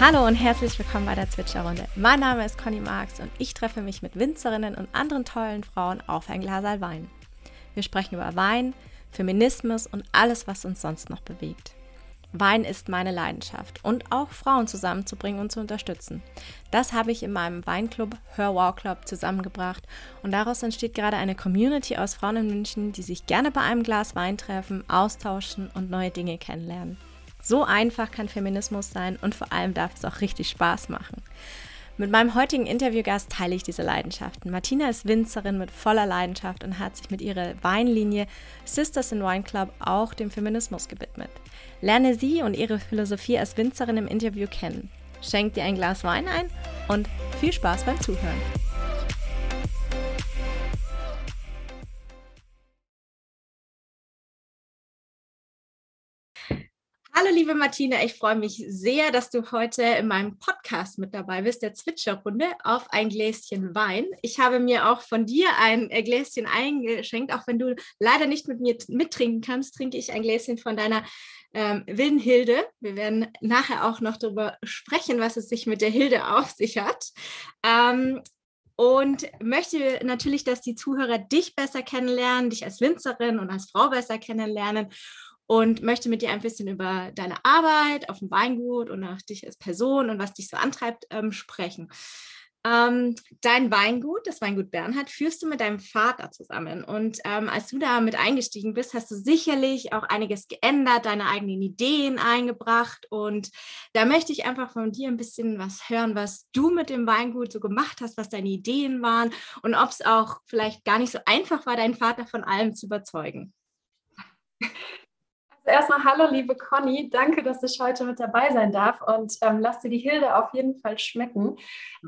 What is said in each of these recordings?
Hallo und herzlich willkommen bei der Zwitscherrunde. Mein Name ist Conny Marx und ich treffe mich mit Winzerinnen und anderen tollen Frauen auf ein Glas Wein. Wir sprechen über Wein, Feminismus und alles, was uns sonst noch bewegt. Wein ist meine Leidenschaft und auch Frauen zusammenzubringen und zu unterstützen. Das habe ich in meinem Weinclub Her Wow Club zusammengebracht und daraus entsteht gerade eine Community aus Frauen in München, die sich gerne bei einem Glas Wein treffen, austauschen und neue Dinge kennenlernen. So einfach kann Feminismus sein und vor allem darf es auch richtig Spaß machen. Mit meinem heutigen Interviewgast teile ich diese Leidenschaften. Martina ist Winzerin mit voller Leidenschaft und hat sich mit ihrer Weinlinie Sisters in Wine Club auch dem Feminismus gewidmet. Lerne sie und ihre Philosophie als Winzerin im Interview kennen. Schenk dir ein Glas Wein ein und viel Spaß beim Zuhören. Hallo liebe Martina, ich freue mich sehr, dass du heute in meinem Podcast mit dabei bist, der Zwitscherrunde auf ein Gläschen Wein. Ich habe mir auch von dir ein äh, Gläschen eingeschenkt, auch wenn du leider nicht mit mir mittrinken kannst, trinke ich ein Gläschen von deiner ähm, wilden Hilde. Wir werden nachher auch noch darüber sprechen, was es sich mit der Hilde auf sich hat. Ähm, und möchte natürlich, dass die Zuhörer dich besser kennenlernen, dich als Winzerin und als Frau besser kennenlernen und möchte mit dir ein bisschen über deine Arbeit auf dem Weingut und auch dich als Person und was dich so antreibt ähm, sprechen. Ähm, dein Weingut, das Weingut Bernhard, führst du mit deinem Vater zusammen. Und ähm, als du da mit eingestiegen bist, hast du sicherlich auch einiges geändert, deine eigenen Ideen eingebracht. Und da möchte ich einfach von dir ein bisschen was hören, was du mit dem Weingut so gemacht hast, was deine Ideen waren und ob es auch vielleicht gar nicht so einfach war, deinen Vater von allem zu überzeugen. erstmal hallo, liebe Conny. Danke, dass ich heute mit dabei sein darf und ähm, lass dir die Hilde auf jeden Fall schmecken.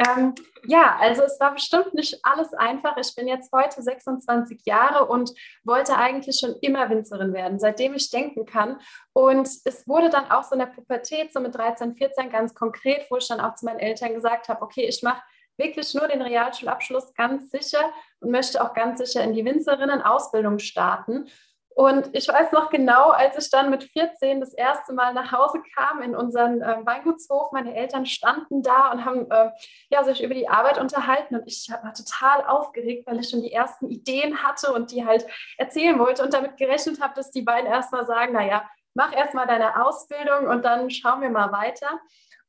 Ähm, ja, also es war bestimmt nicht alles einfach. Ich bin jetzt heute 26 Jahre und wollte eigentlich schon immer Winzerin werden, seitdem ich denken kann. Und es wurde dann auch so in der Pubertät, so mit 13, 14 ganz konkret, wo ich dann auch zu meinen Eltern gesagt habe, okay, ich mache wirklich nur den Realschulabschluss ganz sicher und möchte auch ganz sicher in die Winzerinnen-Ausbildung starten. Und ich weiß noch genau, als ich dann mit 14 das erste Mal nach Hause kam in unseren äh, Weingutshof, meine Eltern standen da und haben äh, ja, sich über die Arbeit unterhalten und ich war total aufgeregt, weil ich schon die ersten Ideen hatte und die halt erzählen wollte und damit gerechnet habe, dass die beiden erstmal sagen, naja, mach erstmal deine Ausbildung und dann schauen wir mal weiter.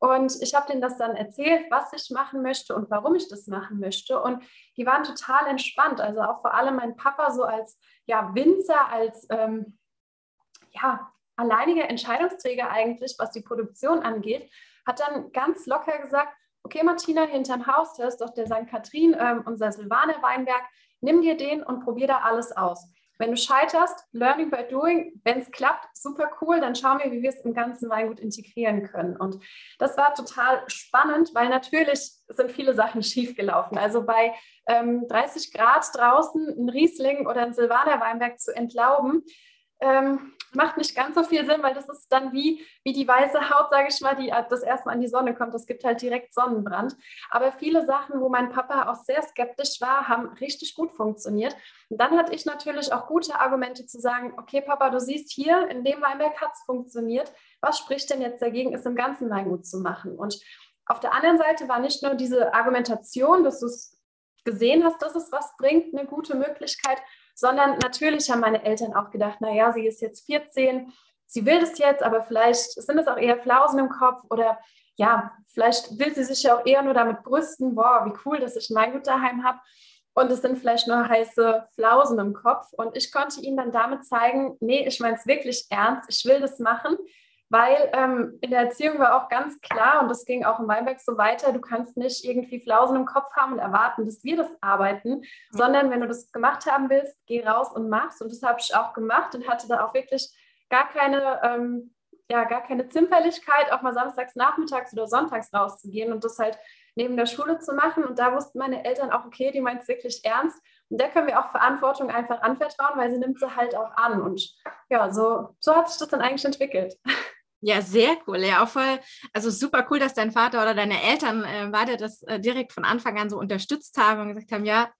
Und ich habe denen das dann erzählt, was ich machen möchte und warum ich das machen möchte. Und die waren total entspannt. Also auch vor allem mein Papa so als ja, Winzer, als ähm, ja, alleiniger Entscheidungsträger eigentlich, was die Produktion angeht, hat dann ganz locker gesagt, okay Martina, hinterm Haus, da ist doch der St. Kathrin, ähm, unser Silvaner Weinberg, nimm dir den und probier da alles aus. Wenn du scheiterst, Learning by Doing, wenn es klappt, super cool, dann schauen wir, wie wir es im ganzen Weingut integrieren können. Und das war total spannend, weil natürlich sind viele Sachen schiefgelaufen. Also bei ähm, 30 Grad draußen ein Riesling oder ein Silvaner Weinberg zu entlauben, ähm, macht nicht ganz so viel Sinn, weil das ist dann wie, wie die weiße Haut, sage ich mal, die äh, das erstmal an die Sonne kommt. Das gibt halt direkt Sonnenbrand. Aber viele Sachen, wo mein Papa auch sehr skeptisch war, haben richtig gut funktioniert. Und dann hatte ich natürlich auch gute Argumente zu sagen, okay, Papa, du siehst hier, in dem Weinberg hat es funktioniert. Was spricht denn jetzt dagegen, es im ganzen Weingut zu machen? Und auf der anderen Seite war nicht nur diese Argumentation, dass du es gesehen hast, dass es was bringt, eine gute Möglichkeit, sondern natürlich haben meine Eltern auch gedacht, naja, sie ist jetzt 14, sie will das jetzt, aber vielleicht sind es auch eher Flausen im Kopf oder ja, vielleicht will sie sich ja auch eher nur damit brüsten, boah, wie cool, dass ich ein Weingut daheim habe. Und es sind vielleicht nur heiße Flausen im Kopf. Und ich konnte ihnen dann damit zeigen, nee, ich meine es wirklich ernst, ich will das machen weil ähm, in der Erziehung war auch ganz klar, und das ging auch im Weinberg so weiter, du kannst nicht irgendwie Flausen im Kopf haben und erwarten, dass wir das arbeiten, mhm. sondern wenn du das gemacht haben willst, geh raus und mach's. Und das habe ich auch gemacht und hatte da auch wirklich gar keine, ähm, ja, gar keine Zimperlichkeit, auch mal samstags nachmittags oder sonntags rauszugehen und das halt neben der Schule zu machen. Und da wussten meine Eltern auch, okay, die meint es wirklich ernst. Und da können wir auch Verantwortung einfach anvertrauen, weil sie nimmt sie halt auch an. Und ja, so, so hat sich das dann eigentlich entwickelt. Ja, sehr cool. Ja, auch voll, also super cool, dass dein Vater oder deine Eltern äh, beide das äh, direkt von Anfang an so unterstützt haben und gesagt haben, ja,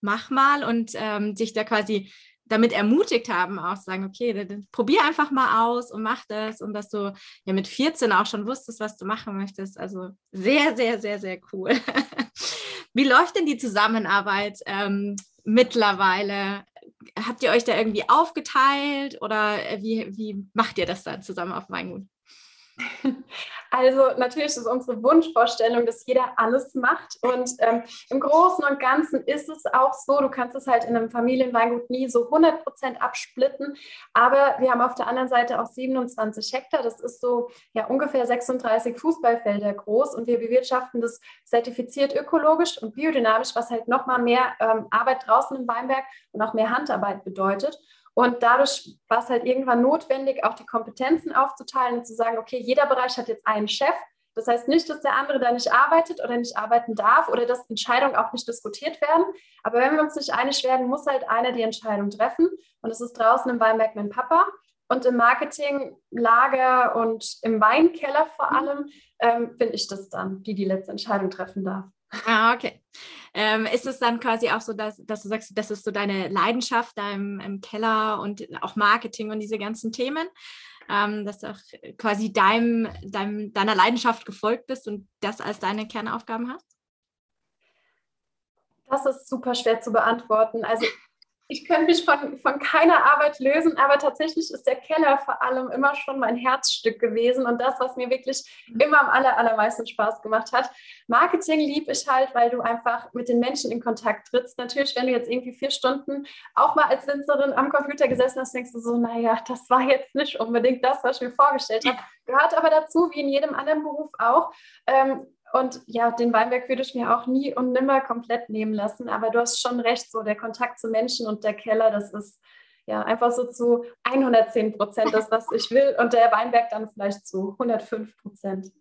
mach mal und ähm, dich da quasi damit ermutigt haben, auch zu sagen, okay, dann, dann probier einfach mal aus und mach das und dass du ja mit 14 auch schon wusstest, was du machen möchtest. Also sehr, sehr, sehr, sehr cool. Wie läuft denn die Zusammenarbeit ähm, mittlerweile? Habt ihr euch da irgendwie aufgeteilt oder wie, wie macht ihr das dann zusammen auf Weingut? Also natürlich ist unsere Wunschvorstellung, dass jeder alles macht. Und ähm, im Großen und Ganzen ist es auch so, du kannst es halt in einem Familienweingut nie so 100 Prozent absplitten. Aber wir haben auf der anderen Seite auch 27 Hektar. Das ist so ja ungefähr 36 Fußballfelder groß. Und wir bewirtschaften das zertifiziert ökologisch und biodynamisch, was halt nochmal mehr ähm, Arbeit draußen im Weinberg und auch mehr Handarbeit bedeutet. Und dadurch war es halt irgendwann notwendig, auch die Kompetenzen aufzuteilen und zu sagen, okay, jeder Bereich hat jetzt einen Chef. Das heißt nicht, dass der andere da nicht arbeitet oder nicht arbeiten darf oder dass Entscheidungen auch nicht diskutiert werden. Aber wenn wir uns nicht einig werden, muss halt einer die Entscheidung treffen. Und es ist draußen im Weinberg mein Papa. Und im Marketing, Lager und im Weinkeller vor allem ähm, bin ich das dann, die die letzte Entscheidung treffen darf. Ah, okay. Ähm, ist es dann quasi auch so, dass, dass du sagst, das ist so deine Leidenschaft da im, im Keller und auch Marketing und diese ganzen Themen, ähm, dass du auch quasi deinem, deinem, deiner Leidenschaft gefolgt bist und das als deine Kernaufgaben hast? Das ist super schwer zu beantworten. Also ich könnte mich von, von keiner Arbeit lösen, aber tatsächlich ist der Keller vor allem immer schon mein Herzstück gewesen und das, was mir wirklich mhm. immer am aller, allermeisten Spaß gemacht hat. Marketing liebe ich halt, weil du einfach mit den Menschen in Kontakt trittst. Natürlich, wenn du jetzt irgendwie vier Stunden auch mal als Winzerin am Computer gesessen hast, denkst du so, naja, das war jetzt nicht unbedingt das, was ich mir vorgestellt habe. Gehört aber dazu, wie in jedem anderen Beruf auch. Ähm, und ja, den Weinberg würde ich mir auch nie und nimmer komplett nehmen lassen. Aber du hast schon recht, so der Kontakt zu Menschen und der Keller, das ist ja einfach so zu 110 Prozent das, was ich will. Und der Weinberg dann vielleicht zu 105 Prozent.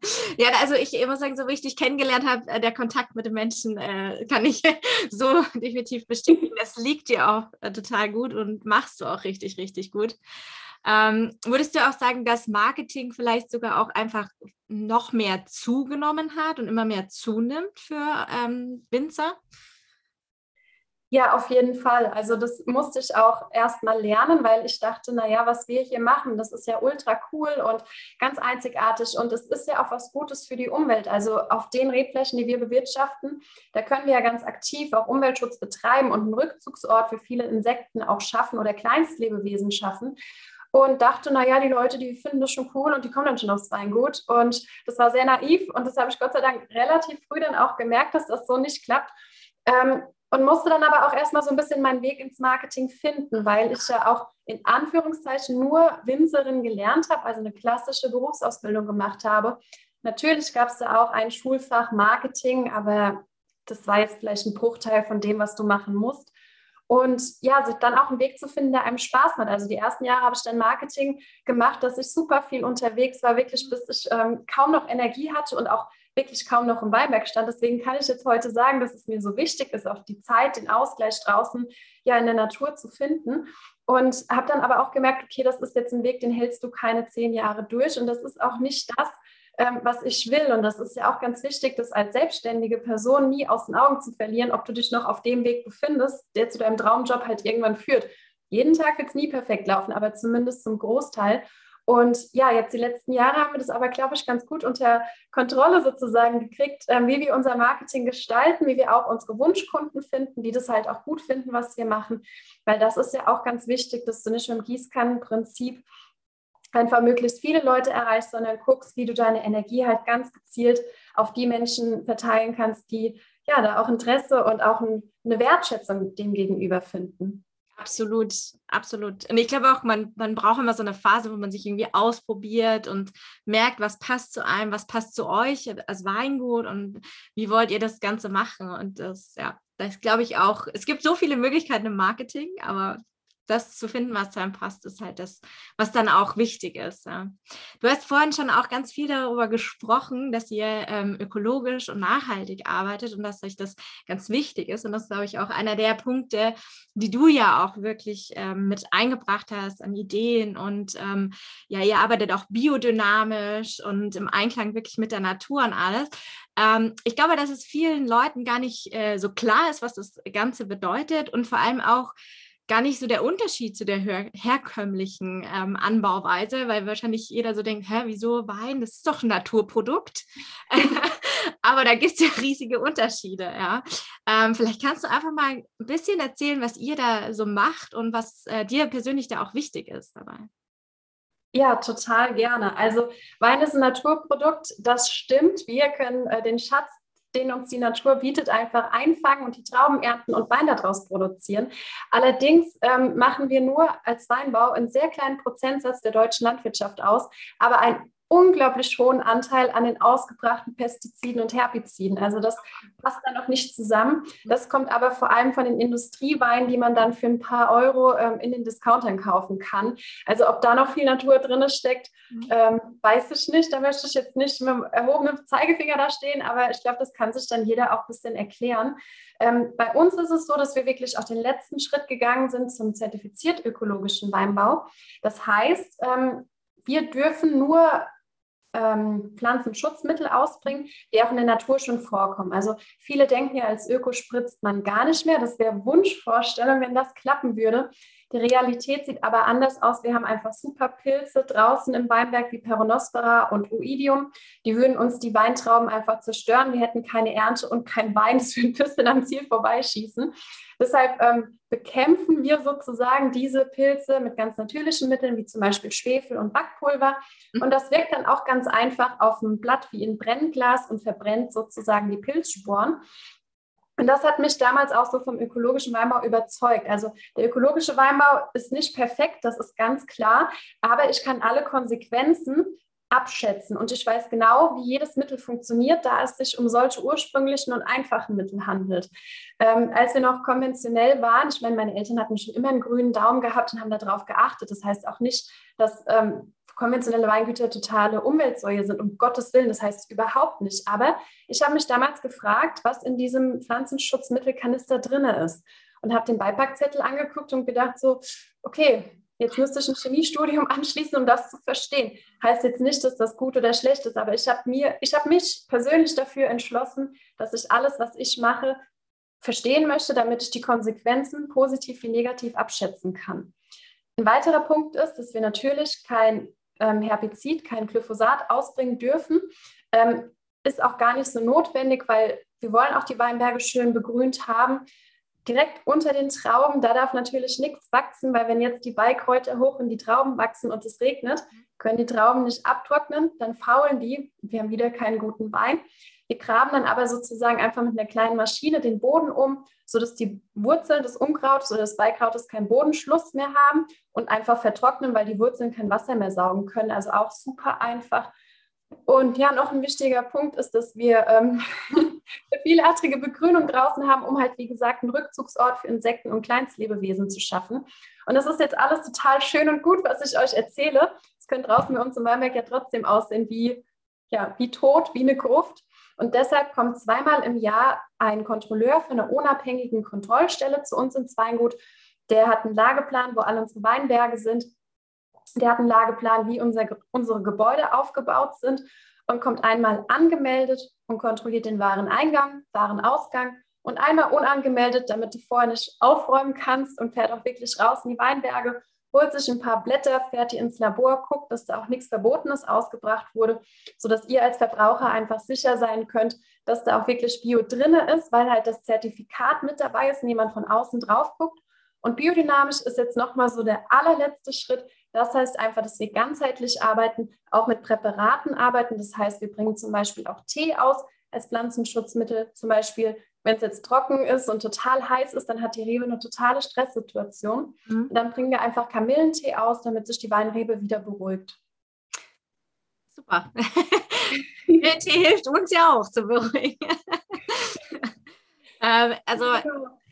ja, also ich muss sagen, so wie ich dich kennengelernt habe, äh, der Kontakt mit den Menschen äh, kann ich so definitiv bestätigen. Das liegt dir auch äh, total gut und machst du auch richtig, richtig gut. Ähm, würdest du auch sagen, dass Marketing vielleicht sogar auch einfach noch mehr zugenommen hat und immer mehr zunimmt für ähm, Winzer? Ja, auf jeden Fall. Also das musste ich auch erst mal lernen, weil ich dachte, naja, was wir hier machen, das ist ja ultra cool und ganz einzigartig und es ist ja auch was Gutes für die Umwelt. Also auf den Rebflächen, die wir bewirtschaften, da können wir ja ganz aktiv auch Umweltschutz betreiben und einen Rückzugsort für viele Insekten auch schaffen oder Kleinstlebewesen schaffen und dachte, naja, die Leute, die finden das schon cool und die kommen dann schon aufs Weingut. Und das war sehr naiv und das habe ich Gott sei Dank relativ früh dann auch gemerkt, dass das so nicht klappt. Ähm, und musste dann aber auch erstmal so ein bisschen meinen Weg ins Marketing finden, weil ich ja auch in Anführungszeichen nur Winzerin gelernt habe, also eine klassische Berufsausbildung gemacht habe. Natürlich gab es da auch ein Schulfach Marketing, aber das war jetzt vielleicht ein Bruchteil von dem, was du machen musst. Und ja, dann auch einen Weg zu finden, der einem Spaß macht. Also die ersten Jahre habe ich dann Marketing gemacht, dass ich super viel unterwegs war, wirklich bis ich ähm, kaum noch Energie hatte und auch wirklich kaum noch im Weinberg stand. Deswegen kann ich jetzt heute sagen, dass es mir so wichtig ist, auch die Zeit, den Ausgleich draußen ja in der Natur zu finden. Und habe dann aber auch gemerkt, okay, das ist jetzt ein Weg, den hältst du keine zehn Jahre durch. Und das ist auch nicht das, ähm, was ich will. Und das ist ja auch ganz wichtig, das als selbstständige Person nie aus den Augen zu verlieren, ob du dich noch auf dem Weg befindest, der zu deinem Traumjob halt irgendwann führt. Jeden Tag wird es nie perfekt laufen, aber zumindest zum Großteil. Und ja, jetzt die letzten Jahre haben wir das aber, glaube ich, ganz gut unter Kontrolle sozusagen gekriegt, ähm, wie wir unser Marketing gestalten, wie wir auch unsere Wunschkunden finden, die das halt auch gut finden, was wir machen. Weil das ist ja auch ganz wichtig, dass du nicht mit dem Gießkannenprinzip einfach möglichst viele Leute erreichst, sondern guckst, wie du deine Energie halt ganz gezielt auf die Menschen verteilen kannst, die ja da auch Interesse und auch ein, eine Wertschätzung dem gegenüber finden. Absolut, absolut. Und ich glaube auch, man, man braucht immer so eine Phase, wo man sich irgendwie ausprobiert und merkt, was passt zu einem, was passt zu euch als Weingut und wie wollt ihr das Ganze machen. Und das, ja, das glaube ich auch. Es gibt so viele Möglichkeiten im Marketing, aber das zu finden, was zu einem passt, ist halt das, was dann auch wichtig ist. Ja. Du hast vorhin schon auch ganz viel darüber gesprochen, dass ihr ähm, ökologisch und nachhaltig arbeitet und dass euch das ganz wichtig ist. Und das ist, glaube ich, auch einer der Punkte, die du ja auch wirklich ähm, mit eingebracht hast an Ideen. Und ähm, ja, ihr arbeitet auch biodynamisch und im Einklang wirklich mit der Natur und alles. Ähm, ich glaube, dass es vielen Leuten gar nicht äh, so klar ist, was das Ganze bedeutet und vor allem auch, gar nicht so der Unterschied zu der her herkömmlichen ähm, Anbauweise, weil wahrscheinlich jeder so denkt, hä, wieso Wein, das ist doch ein Naturprodukt. Aber da gibt es ja riesige Unterschiede, ja. Ähm, vielleicht kannst du einfach mal ein bisschen erzählen, was ihr da so macht und was äh, dir persönlich da auch wichtig ist dabei. Ja, total gerne. Also Wein ist ein Naturprodukt, das stimmt. Wir können äh, den Schatz den uns die Natur bietet, einfach einfangen und die Trauben ernten und Wein daraus produzieren. Allerdings ähm, machen wir nur als Weinbau einen sehr kleinen Prozentsatz der deutschen Landwirtschaft aus, aber ein unglaublich hohen Anteil an den ausgebrachten Pestiziden und Herbiziden. Also das passt da noch nicht zusammen. Das kommt aber vor allem von den Industrieweinen, die man dann für ein paar Euro ähm, in den Discountern kaufen kann. Also ob da noch viel Natur drin steckt, mhm. ähm, weiß ich nicht. Da möchte ich jetzt nicht mit dem erhobenen Zeigefinger da stehen, aber ich glaube, das kann sich dann jeder auch ein bisschen erklären. Ähm, bei uns ist es so, dass wir wirklich auch den letzten Schritt gegangen sind zum zertifiziert ökologischen Weinbau. Das heißt, ähm, wir dürfen nur ähm, Pflanzenschutzmittel ausbringen, die auch in der Natur schon vorkommen. Also viele denken ja, als Öko spritzt man gar nicht mehr. Das wäre Wunschvorstellung, wenn das klappen würde. Die Realität sieht aber anders aus. Wir haben einfach super Pilze draußen im Weinberg wie Peronospora und Oidium. Die würden uns die Weintrauben einfach zerstören. Wir hätten keine Ernte und kein Wein. Das würde ein bisschen am Ziel vorbeischießen. Deshalb ähm, bekämpfen wir sozusagen diese Pilze mit ganz natürlichen Mitteln, wie zum Beispiel Schwefel und Backpulver. Mhm. Und das wirkt dann auch ganz einfach auf einem Blatt wie in Brennglas und verbrennt sozusagen die Pilzsporen. Und das hat mich damals auch so vom ökologischen Weinbau überzeugt. Also der ökologische Weinbau ist nicht perfekt, das ist ganz klar, aber ich kann alle Konsequenzen abschätzen und ich weiß genau, wie jedes Mittel funktioniert, da es sich um solche ursprünglichen und einfachen Mittel handelt. Ähm, als wir noch konventionell waren, ich meine, meine Eltern hatten schon immer einen grünen Daumen gehabt und haben darauf geachtet. Das heißt auch nicht, dass ähm, konventionelle Weingüter totale Umweltsäue sind, um Gottes Willen, das heißt überhaupt nicht. Aber ich habe mich damals gefragt, was in diesem Pflanzenschutzmittelkanister drin ist und habe den Beipackzettel angeguckt und gedacht so, okay, jetzt müsste ich ein Chemiestudium anschließen, um das zu verstehen. Heißt jetzt nicht, dass das gut oder schlecht ist, aber ich habe mir, ich habe mich persönlich dafür entschlossen, dass ich alles, was ich mache, verstehen möchte, damit ich die Konsequenzen positiv wie negativ abschätzen kann. Ein weiterer Punkt ist, dass wir natürlich kein Herbizid, kein Glyphosat ausbringen dürfen. Ähm, ist auch gar nicht so notwendig, weil wir wollen auch die Weinberge schön begrünt haben. Direkt unter den Trauben, da darf natürlich nichts wachsen, weil wenn jetzt die Beikräuter hoch in die Trauben wachsen und es regnet, können die Trauben nicht abtrocknen, dann faulen die. Wir haben wieder keinen guten Wein. Wir graben dann aber sozusagen einfach mit einer kleinen Maschine den Boden um, sodass die Wurzeln des Unkrautes oder des Beikrautes keinen Bodenschluss mehr haben und einfach vertrocknen, weil die Wurzeln kein Wasser mehr saugen können. Also auch super einfach. Und ja, noch ein wichtiger Punkt ist, dass wir ähm, eine vielartige Begrünung draußen haben, um halt, wie gesagt, einen Rückzugsort für Insekten und Kleinstlebewesen zu schaffen. Und das ist jetzt alles total schön und gut, was ich euch erzähle. Es könnte draußen bei uns im Weinberg ja trotzdem aussehen wie, ja, wie tot, wie eine Gruft. Und deshalb kommt zweimal im Jahr ein Kontrolleur von einer unabhängigen Kontrollstelle zu uns ins Weingut. Der hat einen Lageplan, wo alle unsere Weinberge sind. Der hat einen Lageplan, wie unser, unsere Gebäude aufgebaut sind und kommt einmal angemeldet und kontrolliert den Wareneingang, Warenausgang und einmal unangemeldet, damit du vorher nicht aufräumen kannst und fährt auch wirklich raus in die Weinberge holt sich ein paar Blätter, fährt die ins Labor, guckt, dass da auch nichts Verbotenes ausgebracht wurde, sodass ihr als Verbraucher einfach sicher sein könnt, dass da auch wirklich Bio drin ist, weil halt das Zertifikat mit dabei ist und jemand von außen drauf guckt. Und biodynamisch ist jetzt nochmal so der allerletzte Schritt. Das heißt einfach, dass wir ganzheitlich arbeiten, auch mit Präparaten arbeiten. Das heißt, wir bringen zum Beispiel auch Tee aus als Pflanzenschutzmittel, zum Beispiel wenn es jetzt trocken ist und total heiß ist, dann hat die Rebe eine totale Stresssituation. Mhm. dann bringen wir einfach Kamillentee aus, damit sich die Weinrebe wieder beruhigt. Super. Kamillentee hilft uns ja auch zu beruhigen. ähm, also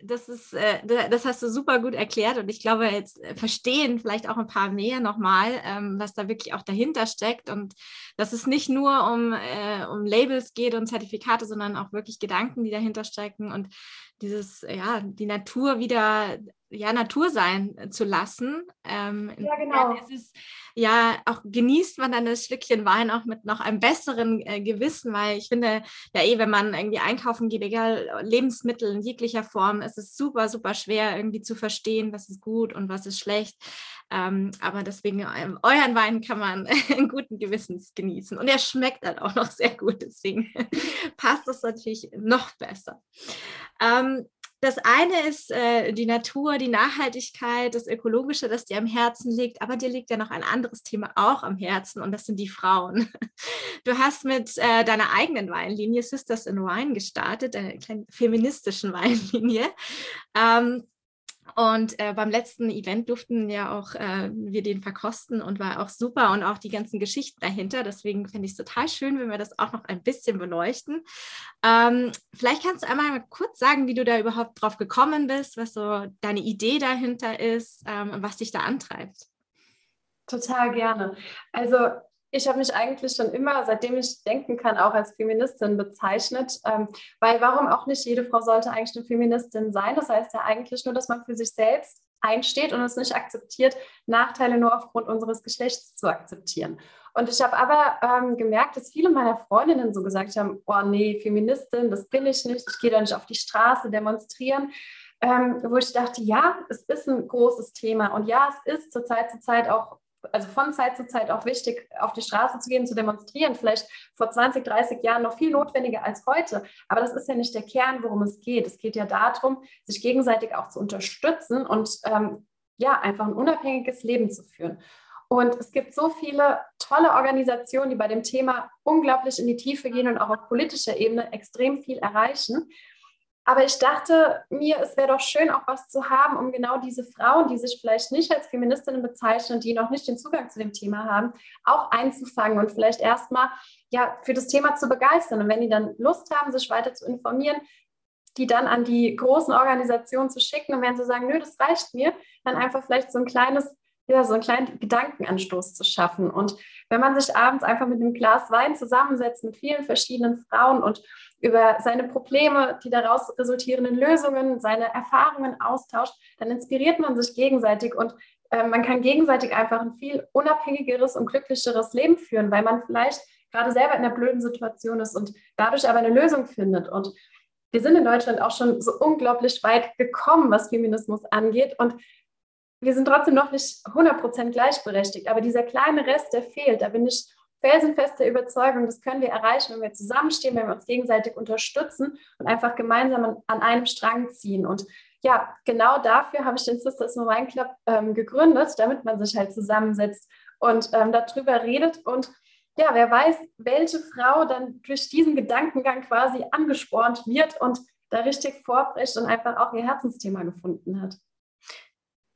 das ist, äh, das hast du super gut erklärt und ich glaube, jetzt verstehen vielleicht auch ein paar mehr nochmal, ähm, was da wirklich auch dahinter steckt und dass es nicht nur um, äh, um Labels geht und Zertifikate, sondern auch wirklich Gedanken, die dahinter stecken und dieses, ja, die Natur wieder ja, Natur sein äh, zu lassen. Ähm, ja, genau. Es, ja, auch genießt man dann das Stückchen Wein auch mit noch einem besseren äh, Gewissen, weil ich finde, ja eh, wenn man irgendwie einkaufen geht, egal Lebensmittel in jeglicher Form, ist es super, super schwer irgendwie zu verstehen, was ist gut und was ist schlecht. Ähm, aber deswegen, ähm, euren Wein kann man in guten Gewissens genießen. Und er schmeckt dann auch noch sehr gut, deswegen passt es natürlich noch besser. Ähm, das eine ist äh, die Natur, die Nachhaltigkeit, das Ökologische, das dir am Herzen liegt, aber dir liegt ja noch ein anderes Thema auch am Herzen und das sind die Frauen. Du hast mit äh, deiner eigenen Weinlinie Sisters in Wine gestartet, einer kleinen feministischen Weinlinie. Ähm, und äh, beim letzten Event durften ja auch äh, wir den verkosten und war auch super und auch die ganzen Geschichten dahinter. Deswegen finde ich es total schön, wenn wir das auch noch ein bisschen beleuchten. Ähm, vielleicht kannst du einmal mal kurz sagen, wie du da überhaupt drauf gekommen bist, was so deine Idee dahinter ist ähm, und was dich da antreibt. Total gerne. Also ich habe mich eigentlich schon immer, seitdem ich denken kann, auch als Feministin bezeichnet, ähm, weil warum auch nicht jede Frau sollte eigentlich eine Feministin sein? Das heißt ja eigentlich nur, dass man für sich selbst einsteht und es nicht akzeptiert, Nachteile nur aufgrund unseres Geschlechts zu akzeptieren. Und ich habe aber ähm, gemerkt, dass viele meiner Freundinnen so gesagt haben, oh nee, Feministin, das bin ich nicht, ich gehe da nicht auf die Straße demonstrieren. Ähm, wo ich dachte, ja, es ist ein großes Thema und ja, es ist zur Zeit zu Zeit auch also von Zeit zu Zeit auch wichtig, auf die Straße zu gehen, zu demonstrieren. Vielleicht vor 20, 30 Jahren noch viel notwendiger als heute. Aber das ist ja nicht der Kern, worum es geht. Es geht ja darum, sich gegenseitig auch zu unterstützen und ähm, ja, einfach ein unabhängiges Leben zu führen. Und es gibt so viele tolle Organisationen, die bei dem Thema unglaublich in die Tiefe gehen und auch auf politischer Ebene extrem viel erreichen. Aber ich dachte mir, es wäre doch schön, auch was zu haben, um genau diese Frauen, die sich vielleicht nicht als Feministinnen bezeichnen, die noch nicht den Zugang zu dem Thema haben, auch einzufangen und vielleicht erstmal ja, für das Thema zu begeistern. Und wenn die dann Lust haben, sich weiter zu informieren, die dann an die großen Organisationen zu schicken. Und wenn sie sagen, nö, das reicht mir, dann einfach vielleicht so ein kleines ja, so einen kleinen Gedankenanstoß zu schaffen. Und wenn man sich abends einfach mit einem Glas Wein zusammensetzt mit vielen verschiedenen Frauen und über seine Probleme, die daraus resultierenden Lösungen, seine Erfahrungen austauscht, dann inspiriert man sich gegenseitig und äh, man kann gegenseitig einfach ein viel unabhängigeres und glücklicheres Leben führen, weil man vielleicht gerade selber in einer blöden Situation ist und dadurch aber eine Lösung findet. Und wir sind in Deutschland auch schon so unglaublich weit gekommen, was Feminismus angeht. Und wir sind trotzdem noch nicht 100% gleichberechtigt. Aber dieser kleine Rest, der fehlt, da bin ich felsenfeste Überzeugung, das können wir erreichen, wenn wir zusammenstehen, wenn wir uns gegenseitig unterstützen und einfach gemeinsam an einem Strang ziehen. Und ja, genau dafür habe ich den Sisters No Wine Club ähm, gegründet, damit man sich halt zusammensetzt und ähm, darüber redet und ja, wer weiß, welche Frau dann durch diesen Gedankengang quasi angespornt wird und da richtig vorbricht und einfach auch ihr Herzensthema gefunden hat.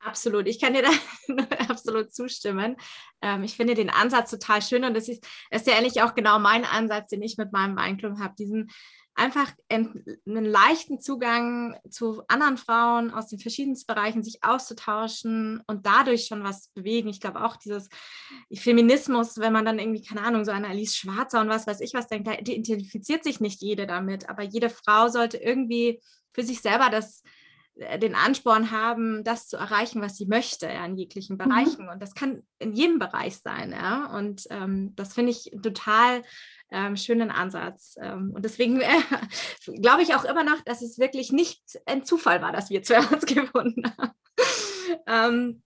Absolut, ich kann dir da absolut zustimmen. Ähm, ich finde den Ansatz total schön und das ist, ist ja eigentlich auch genau mein Ansatz, den ich mit meinem Weinclub habe. Diesen einfach einen leichten Zugang zu anderen Frauen aus den verschiedensten Bereichen, sich auszutauschen und dadurch schon was bewegen. Ich glaube auch dieses Feminismus, wenn man dann irgendwie, keine Ahnung, so eine Alice Schwarzer und was weiß ich was denkt, da identifiziert sich nicht jede damit, aber jede Frau sollte irgendwie für sich selber das den Ansporn haben, das zu erreichen, was sie möchte, ja, in jeglichen mhm. Bereichen. Mhm. Und das kann in jedem Bereich sein, ja. Und ähm, das finde ich total ähm, schönen Ansatz. Ähm, und deswegen äh, glaube ich auch immer noch, dass es wirklich nicht ein Zufall war, dass wir zwei uns gefunden haben.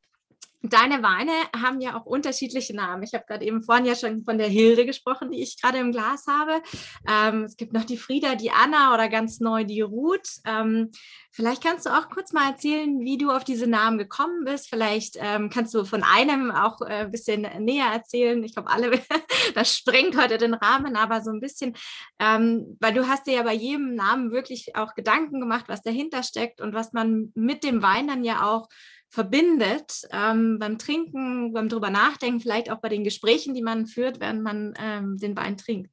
Deine Weine haben ja auch unterschiedliche Namen. Ich habe gerade eben vorhin ja schon von der Hilde gesprochen, die ich gerade im Glas habe. Ähm, es gibt noch die Frieda, die Anna oder ganz neu die Ruth. Ähm, vielleicht kannst du auch kurz mal erzählen, wie du auf diese Namen gekommen bist. Vielleicht ähm, kannst du von einem auch äh, ein bisschen näher erzählen. Ich glaube, alle, das sprengt heute den Rahmen, aber so ein bisschen, ähm, weil du hast dir ja bei jedem Namen wirklich auch Gedanken gemacht, was dahinter steckt und was man mit dem Wein dann ja auch verbindet ähm, beim Trinken, beim drüber nachdenken, vielleicht auch bei den Gesprächen, die man führt, während man ähm, den Wein trinkt.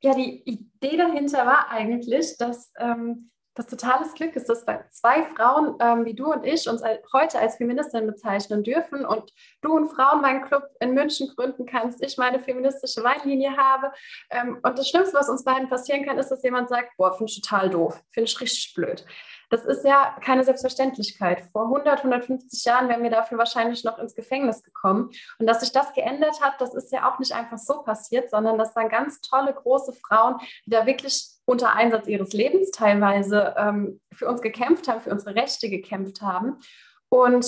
Ja, die Idee dahinter war eigentlich, dass ähm, das totales Glück ist, dass zwei Frauen ähm, wie du und ich uns heute als Feministin bezeichnen dürfen und du einen Frauenweinclub in München gründen kannst, ich meine feministische Weinlinie habe. Ähm, und das Schlimmste, was uns beiden passieren kann, ist, dass jemand sagt, boah, finde ich total doof, finde ich richtig blöd. Das ist ja keine Selbstverständlichkeit. Vor 100, 150 Jahren wären wir dafür wahrscheinlich noch ins Gefängnis gekommen. Und dass sich das geändert hat, das ist ja auch nicht einfach so passiert, sondern das waren ganz tolle, große Frauen, die da wirklich unter Einsatz ihres Lebens teilweise ähm, für uns gekämpft haben, für unsere Rechte gekämpft haben. Und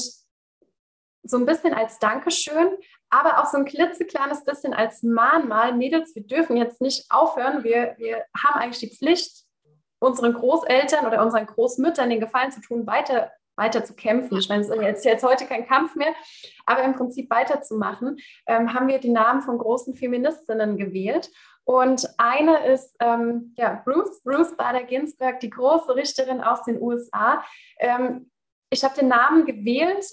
so ein bisschen als Dankeschön, aber auch so ein klitzekleines bisschen als Mahnmal. Mädels, wir dürfen jetzt nicht aufhören. Wir, wir haben eigentlich die Pflicht, unseren Großeltern oder unseren Großmüttern den Gefallen zu tun, weiter, weiter zu kämpfen. Ich meine, es ist jetzt heute kein Kampf mehr, aber im Prinzip weiterzumachen, ähm, haben wir die Namen von großen Feministinnen gewählt. Und eine ist ähm, ja, Ruth, Ruth Bader Ginsburg, die große Richterin aus den USA. Ähm, ich habe den Namen gewählt,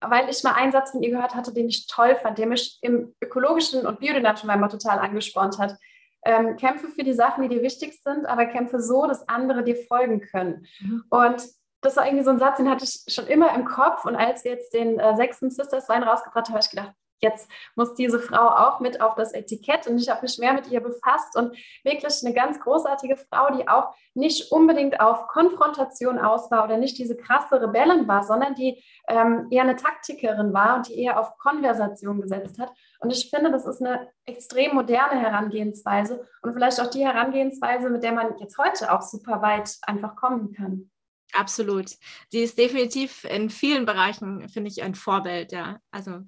weil ich mal einen Satz von ihr gehört hatte, den ich toll fand, der mich im ökologischen und biodynamischen Weinbau total angespornt hat. Ähm, kämpfe für die Sachen, die dir wichtig sind, aber kämpfe so, dass andere dir folgen können. Mhm. Und das war irgendwie so ein Satz, den hatte ich schon immer im Kopf. Und als wir jetzt den äh, sechsten Sisters Wein rausgebracht haben, habe ich gedacht, jetzt muss diese Frau auch mit auf das Etikett. Und ich habe mich mehr mit ihr befasst und wirklich eine ganz großartige Frau, die auch nicht unbedingt auf Konfrontation aus war oder nicht diese krasse Rebellin war, sondern die ähm, eher eine Taktikerin war und die eher auf Konversation gesetzt hat. Und ich finde, das ist eine extrem moderne Herangehensweise und vielleicht auch die Herangehensweise, mit der man jetzt heute auch super weit einfach kommen kann. Absolut. Sie ist definitiv in vielen Bereichen, finde ich, ein Vorbild, ja. Also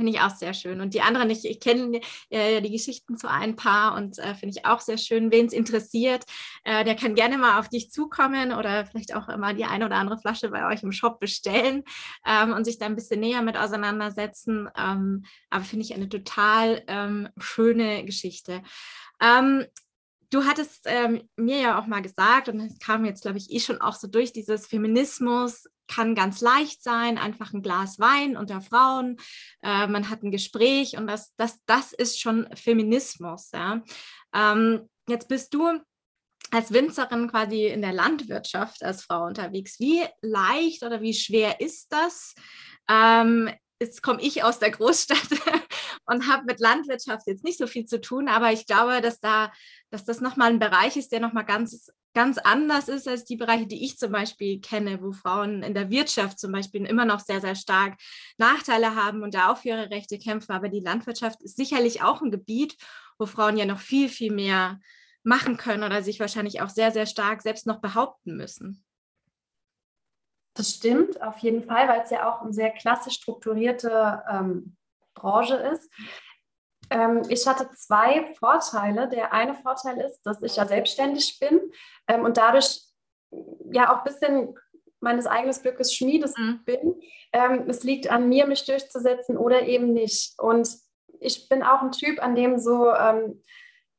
Finde ich auch sehr schön. Und die anderen, ich, ich kenne äh, die Geschichten zu ein paar und äh, finde ich auch sehr schön. Wen es interessiert, äh, der kann gerne mal auf dich zukommen oder vielleicht auch mal die eine oder andere Flasche bei euch im Shop bestellen ähm, und sich da ein bisschen näher mit auseinandersetzen. Ähm, aber finde ich eine total ähm, schöne Geschichte. Ähm, du hattest ähm, mir ja auch mal gesagt, und das kam jetzt, glaube ich, eh schon auch so durch, dieses Feminismus kann ganz leicht sein, einfach ein Glas Wein unter Frauen, äh, man hat ein Gespräch und das, das, das ist schon Feminismus. Ja. Ähm, jetzt bist du als Winzerin quasi in der Landwirtschaft als Frau unterwegs. Wie leicht oder wie schwer ist das? Ähm, jetzt komme ich aus der Großstadt und habe mit Landwirtschaft jetzt nicht so viel zu tun, aber ich glaube, dass da, dass das nochmal ein Bereich ist, der nochmal ganz, ganz anders ist als die Bereiche, die ich zum Beispiel kenne, wo Frauen in der Wirtschaft zum Beispiel immer noch sehr, sehr stark Nachteile haben und da auch für ihre Rechte kämpfen. Aber die Landwirtschaft ist sicherlich auch ein Gebiet, wo Frauen ja noch viel, viel mehr machen können oder sich wahrscheinlich auch sehr, sehr stark selbst noch behaupten müssen. Das stimmt auf jeden Fall, weil es ja auch eine sehr klassisch strukturierte ähm, Branche ist. Ähm, ich hatte zwei Vorteile. Der eine Vorteil ist, dass ich ja selbstständig bin ähm, und dadurch ja auch ein bisschen meines eigenen Glückes Schmiedes mhm. bin. Ähm, es liegt an mir, mich durchzusetzen oder eben nicht. Und ich bin auch ein Typ, an dem so ähm,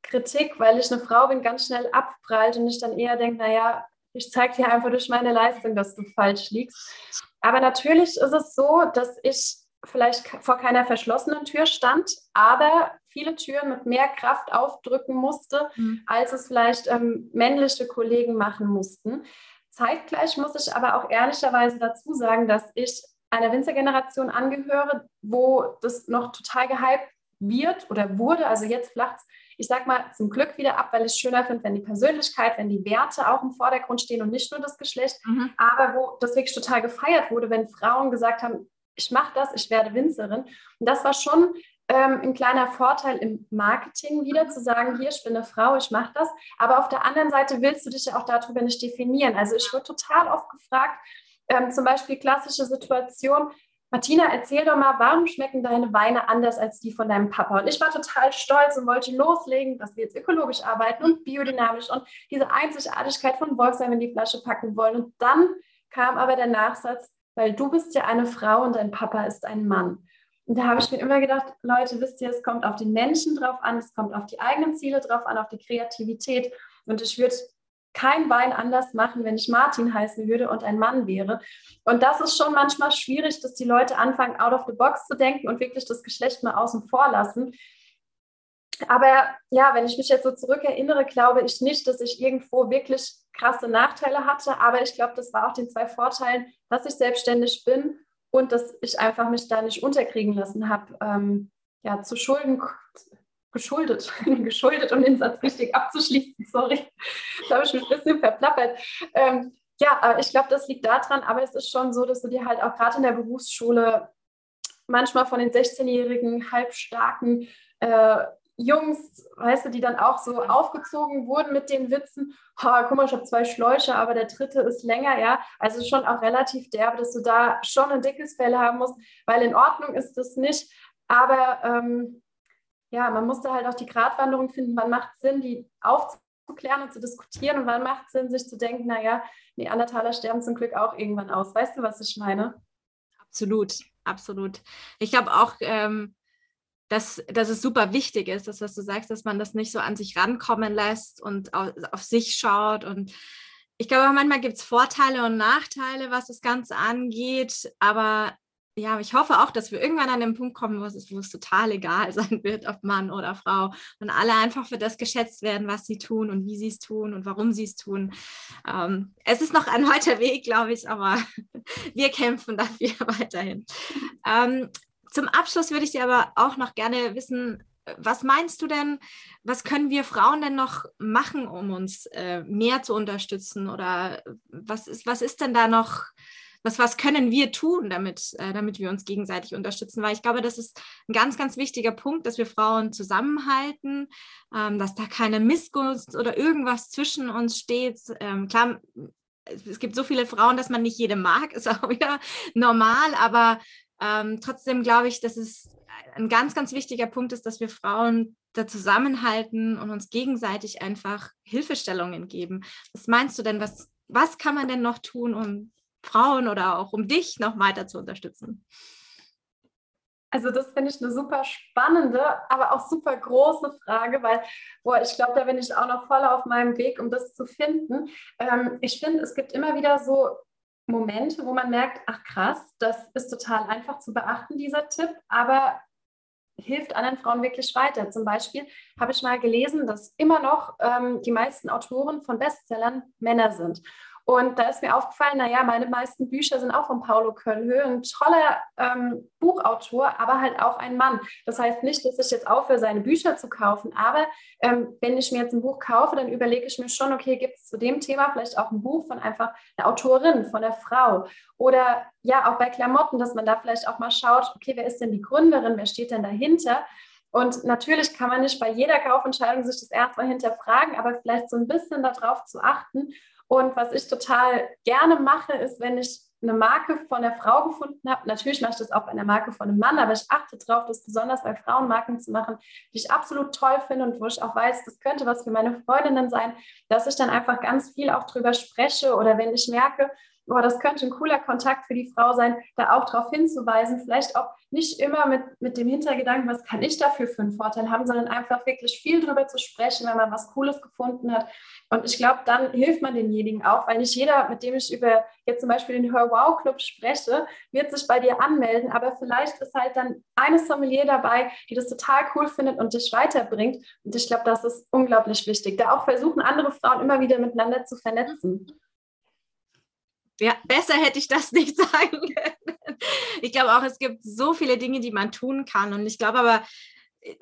Kritik, weil ich eine Frau bin, ganz schnell abprallt und ich dann eher denke, naja, ich zeige dir einfach durch meine Leistung, dass du falsch liegst. Aber natürlich ist es so, dass ich vielleicht vor keiner verschlossenen Tür stand, aber viele Türen mit mehr Kraft aufdrücken musste, mhm. als es vielleicht ähm, männliche Kollegen machen mussten. Zeitgleich muss ich aber auch ehrlicherweise dazu sagen, dass ich einer Winzergeneration angehöre, wo das noch total gehypt wird oder wurde. Also jetzt flacht es ich sag mal, zum Glück wieder ab, weil ich es schöner finde, wenn die Persönlichkeit, wenn die Werte auch im Vordergrund stehen und nicht nur das Geschlecht, mhm. aber wo das wirklich total gefeiert wurde, wenn Frauen gesagt haben, ich mache das, ich werde Winzerin. Und das war schon ähm, ein kleiner Vorteil im Marketing wieder, zu sagen, hier, ich bin eine Frau, ich mache das. Aber auf der anderen Seite willst du dich ja auch darüber nicht definieren. Also ich wurde total oft gefragt, ähm, zum Beispiel klassische Situation, Martina, erzähl doch mal, warum schmecken deine Weine anders als die von deinem Papa? Und ich war total stolz und wollte loslegen, dass wir jetzt ökologisch arbeiten und biodynamisch und diese Einzigartigkeit von Wolfsheim in die Flasche packen wollen. Und dann kam aber der Nachsatz, weil du bist ja eine Frau und dein Papa ist ein Mann. Und da habe ich mir immer gedacht, Leute, wisst ihr, es kommt auf den Menschen drauf an, es kommt auf die eigenen Ziele drauf an, auf die Kreativität. Und ich würde kein Wein anders machen, wenn ich Martin heißen würde und ein Mann wäre. Und das ist schon manchmal schwierig, dass die Leute anfangen, out of the box zu denken und wirklich das Geschlecht mal außen vor lassen. Aber ja, wenn ich mich jetzt so zurückerinnere, glaube ich nicht, dass ich irgendwo wirklich krasse Nachteile hatte, aber ich glaube, das war auch den zwei Vorteilen, dass ich selbstständig bin und dass ich einfach mich da nicht unterkriegen lassen habe, ähm, ja, zu Schulden geschuldet, geschuldet, um den Satz richtig abzuschließen, sorry, da habe ich mich ein bisschen verplappert. Ähm, ja, aber ich glaube, das liegt daran, aber es ist schon so, dass du dir halt auch gerade in der Berufsschule manchmal von den 16-jährigen halbstarken äh, Jungs, weißt du, die dann auch so aufgezogen wurden mit den Witzen, ha, guck mal, ich habe zwei Schläuche, aber der dritte ist länger, ja. Also schon auch relativ derbe, dass du da schon ein dickes Fell haben musst, weil in Ordnung ist das nicht. Aber ähm, ja, man musste halt auch die Gratwanderung finden, wann macht es Sinn, die aufzuklären und zu diskutieren und wann macht es Sinn, sich zu denken, naja, Neandertaler sterben zum Glück auch irgendwann aus. Weißt du, was ich meine? Absolut, absolut. Ich glaube auch, ähm, dass, dass es super wichtig ist, das, was du sagst, dass man das nicht so an sich rankommen lässt und auf, auf sich schaut. Und ich glaube, manchmal gibt es Vorteile und Nachteile, was das Ganze angeht. Aber ja, ich hoffe auch, dass wir irgendwann an den Punkt kommen, wo es, wo es total egal sein wird, ob Mann oder Frau. Und alle einfach für das geschätzt werden, was sie tun und wie sie es tun und warum sie es tun. Ähm, es ist noch ein weiter Weg, glaube ich, aber wir kämpfen dafür weiterhin. Ähm, zum Abschluss würde ich dir aber auch noch gerne wissen, was meinst du denn, was können wir Frauen denn noch machen, um uns äh, mehr zu unterstützen? Oder was ist, was ist denn da noch, was, was können wir tun, damit, äh, damit wir uns gegenseitig unterstützen? Weil ich glaube, das ist ein ganz, ganz wichtiger Punkt, dass wir Frauen zusammenhalten, ähm, dass da keine Missgunst oder irgendwas zwischen uns steht. Ähm, klar, es gibt so viele Frauen, dass man nicht jede mag, ist auch wieder normal, aber ähm, trotzdem glaube ich, dass es ein ganz, ganz wichtiger Punkt ist, dass wir Frauen da zusammenhalten und uns gegenseitig einfach Hilfestellungen geben. Was meinst du denn, was, was kann man denn noch tun, um Frauen oder auch um dich noch weiter zu unterstützen? Also das finde ich eine super spannende, aber auch super große Frage, weil boah, ich glaube, da bin ich auch noch voll auf meinem Weg, um das zu finden. Ähm, ich finde, es gibt immer wieder so Momente, wo man merkt, ach krass, das ist total einfach zu beachten, dieser Tipp, aber hilft anderen Frauen wirklich weiter. Zum Beispiel habe ich mal gelesen, dass immer noch ähm, die meisten Autoren von Bestsellern Männer sind. Und da ist mir aufgefallen, naja, meine meisten Bücher sind auch von Paulo Coelho, ein toller ähm, Buchautor, aber halt auch ein Mann. Das heißt nicht, dass ich jetzt aufhöre, seine Bücher zu kaufen, aber ähm, wenn ich mir jetzt ein Buch kaufe, dann überlege ich mir schon, okay, gibt es zu dem Thema vielleicht auch ein Buch von einfach einer Autorin, von einer Frau? Oder ja, auch bei Klamotten, dass man da vielleicht auch mal schaut, okay, wer ist denn die Gründerin, wer steht denn dahinter? Und natürlich kann man nicht bei jeder Kaufentscheidung sich das erstmal hinterfragen, aber vielleicht so ein bisschen darauf zu achten und was ich total gerne mache, ist, wenn ich eine Marke von der Frau gefunden habe, natürlich mache ich das auch bei einer Marke von einem Mann, aber ich achte darauf, das besonders bei Frauen Marken zu machen, die ich absolut toll finde und wo ich auch weiß, das könnte was für meine Freundinnen sein, dass ich dann einfach ganz viel auch drüber spreche oder wenn ich merke, boah, das könnte ein cooler Kontakt für die Frau sein, da auch darauf hinzuweisen, vielleicht auch nicht immer mit, mit dem Hintergedanken, was kann ich dafür für einen Vorteil haben, sondern einfach wirklich viel drüber zu sprechen, wenn man was Cooles gefunden hat. Und ich glaube, dann hilft man denjenigen auch, weil nicht jeder, mit dem ich über jetzt zum Beispiel den Hör Wow Club spreche, wird sich bei dir anmelden, aber vielleicht ist halt dann eine Sommelier dabei, die das total cool findet und dich weiterbringt. Und ich glaube, das ist unglaublich wichtig, da auch versuchen, andere Frauen immer wieder miteinander zu vernetzen. Ja, besser hätte ich das nicht sagen können. Ich glaube auch, es gibt so viele Dinge, die man tun kann. Und ich glaube aber,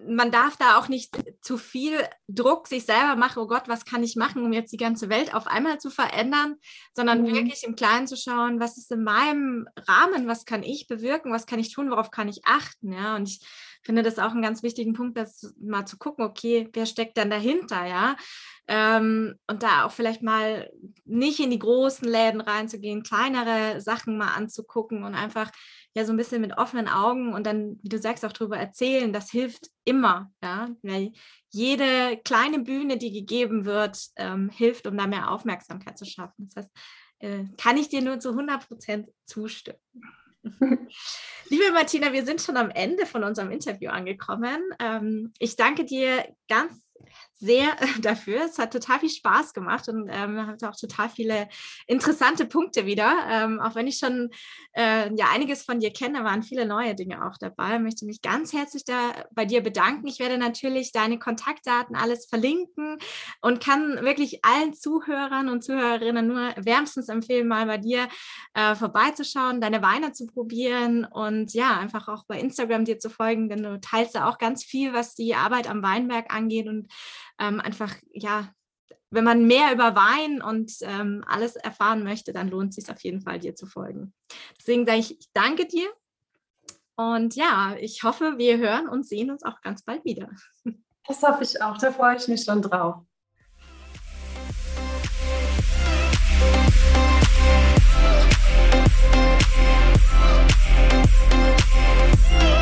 man darf da auch nicht zu viel Druck sich selber machen, oh Gott, was kann ich machen, um jetzt die ganze Welt auf einmal zu verändern, sondern mhm. wirklich im Kleinen zu schauen, was ist in meinem Rahmen, was kann ich bewirken, was kann ich tun, worauf kann ich achten, ja. Und ich finde das auch einen ganz wichtigen Punkt, das mal zu gucken, okay, wer steckt denn dahinter, ja? Ähm, und da auch vielleicht mal nicht in die großen Läden reinzugehen, kleinere Sachen mal anzugucken und einfach ja so ein bisschen mit offenen Augen und dann, wie du sagst, auch darüber erzählen, das hilft immer, ja, weil jede kleine Bühne, die gegeben wird, ähm, hilft, um da mehr Aufmerksamkeit zu schaffen. Das heißt, äh, kann ich dir nur zu 100 Prozent zustimmen. Liebe Martina, wir sind schon am Ende von unserem Interview angekommen. Ähm, ich danke dir ganz sehr dafür. Es hat total viel Spaß gemacht und ähm, hat auch total viele interessante Punkte wieder. Ähm, auch wenn ich schon äh, ja einiges von dir kenne, waren viele neue Dinge auch dabei. Ich möchte mich ganz herzlich da bei dir bedanken. Ich werde natürlich deine Kontaktdaten alles verlinken und kann wirklich allen Zuhörern und Zuhörerinnen nur wärmstens empfehlen, mal bei dir äh, vorbeizuschauen, deine Weine zu probieren und ja, einfach auch bei Instagram dir zu folgen, denn du teilst da auch ganz viel, was die Arbeit am Weinberg angeht und ähm, einfach, ja, wenn man mehr über Wein und ähm, alles erfahren möchte, dann lohnt es sich auf jeden Fall, dir zu folgen. Deswegen sage ich, ich danke dir. Und ja, ich hoffe, wir hören und sehen uns auch ganz bald wieder. Das hoffe ich auch. Da freue ich mich schon drauf. Thank